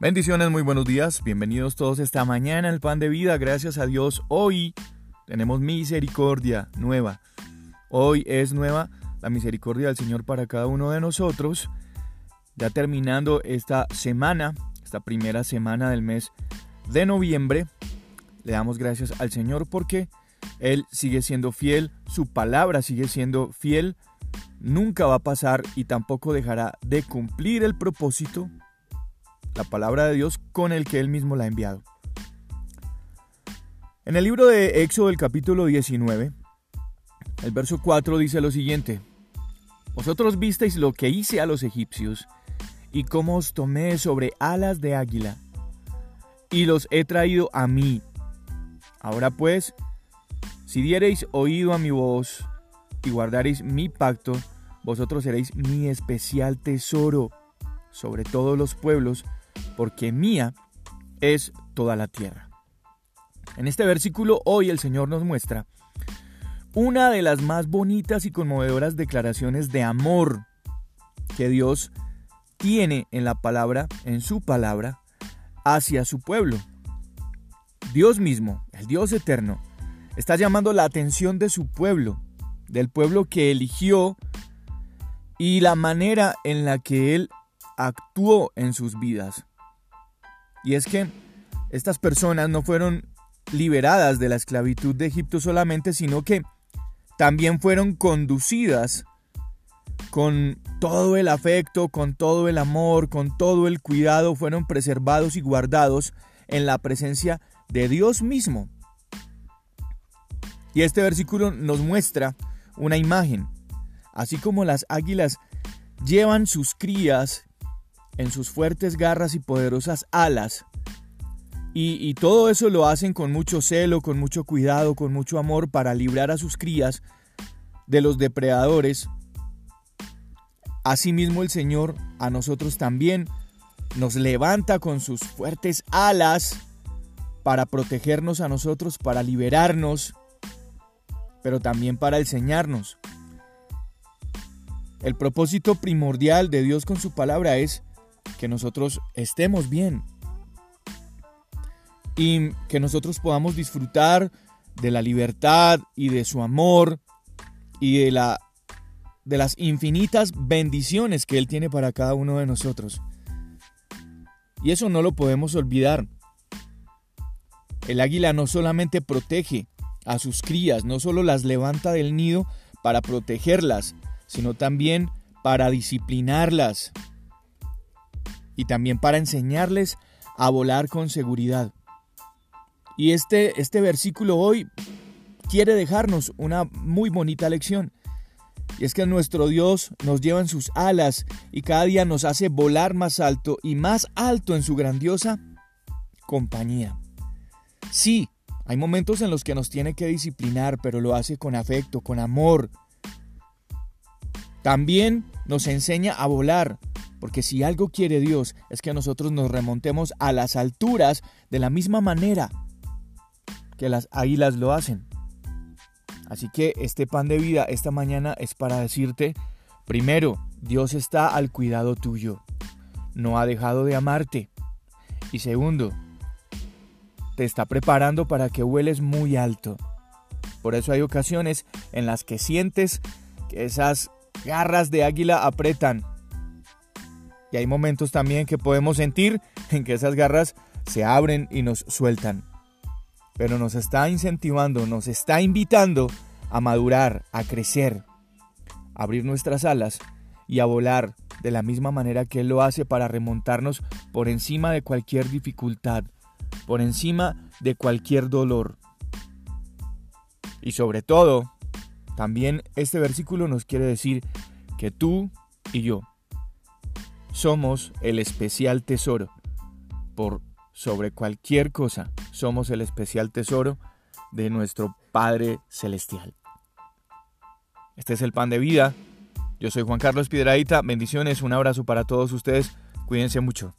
Bendiciones, muy buenos días. Bienvenidos todos esta mañana al pan de vida. Gracias a Dios. Hoy tenemos misericordia nueva. Hoy es nueva la misericordia del Señor para cada uno de nosotros. Ya terminando esta semana, esta primera semana del mes de noviembre, le damos gracias al Señor porque Él sigue siendo fiel, su palabra sigue siendo fiel, nunca va a pasar y tampoco dejará de cumplir el propósito la palabra de Dios con el que Él mismo la ha enviado. En el libro de Éxodo, el capítulo 19, el verso 4 dice lo siguiente, Vosotros visteis lo que hice a los egipcios, y cómo os tomé sobre alas de águila, y los he traído a mí. Ahora pues, si diereis oído a mi voz, y guardareis mi pacto, vosotros seréis mi especial tesoro sobre todos los pueblos, porque mía es toda la tierra. En este versículo hoy el Señor nos muestra una de las más bonitas y conmovedoras declaraciones de amor que Dios tiene en la palabra, en su palabra, hacia su pueblo. Dios mismo, el Dios eterno, está llamando la atención de su pueblo, del pueblo que eligió y la manera en la que Él actuó en sus vidas. Y es que estas personas no fueron liberadas de la esclavitud de Egipto solamente, sino que también fueron conducidas con todo el afecto, con todo el amor, con todo el cuidado, fueron preservados y guardados en la presencia de Dios mismo. Y este versículo nos muestra una imagen, así como las águilas llevan sus crías en sus fuertes garras y poderosas alas. Y, todo eso lo hacen con mucho celo, con mucho cuidado, con mucho amor para librar a sus crías de los depredadores. Asimismo el Señor a nosotros también nos levanta con sus fuertes alas para protegernos a nosotros, para liberarnos, pero también para enseñarnos. El propósito primordial de Dios con su palabra es que nosotros estemos bien y que nosotros podamos disfrutar de la libertad y de su amor y de, la, de las infinitas bendiciones que Él tiene para cada uno de nosotros. Y eso no lo podemos olvidar. El águila no solamente protege a sus crías, no solo las levanta del nido para protegerlas, sino también para disciplinarlas, y también para enseñarles a volar con seguridad. Y este, este versículo hoy quiere dejarnos una muy bonita lección. Y es que nuestro Dios nos lleva en sus alas y cada día nos hace volar más alto y más alto en su grandiosa compañía. Sí, hay momentos en los que nos tiene que disciplinar, pero lo hace con afecto, con amor. También nos enseña a volar, porque si algo quiere Dios es que nosotros nos remontemos a las alturas de la misma manera que las águilas lo hacen. Así que este pan de vida esta mañana es para decirte, primero, Dios está al cuidado tuyo, no ha dejado de amarte. Y segundo, te está preparando para que vueles muy alto. Por eso hay ocasiones en las que sientes que esas garras de águila apretan y hay momentos también que podemos sentir en que esas garras se abren y nos sueltan. Pero nos está incentivando, nos está invitando a madurar, a crecer, a abrir nuestras alas y a volar de la misma manera que Él lo hace para remontarnos por encima de cualquier dificultad, por encima de cualquier dolor. Y sobre todo, también este versículo nos quiere decir que tú y yo somos el especial tesoro. Por sobre cualquier cosa, somos el especial tesoro de nuestro Padre Celestial. Este es el pan de vida. Yo soy Juan Carlos Piedraíta. Bendiciones, un abrazo para todos ustedes. Cuídense mucho.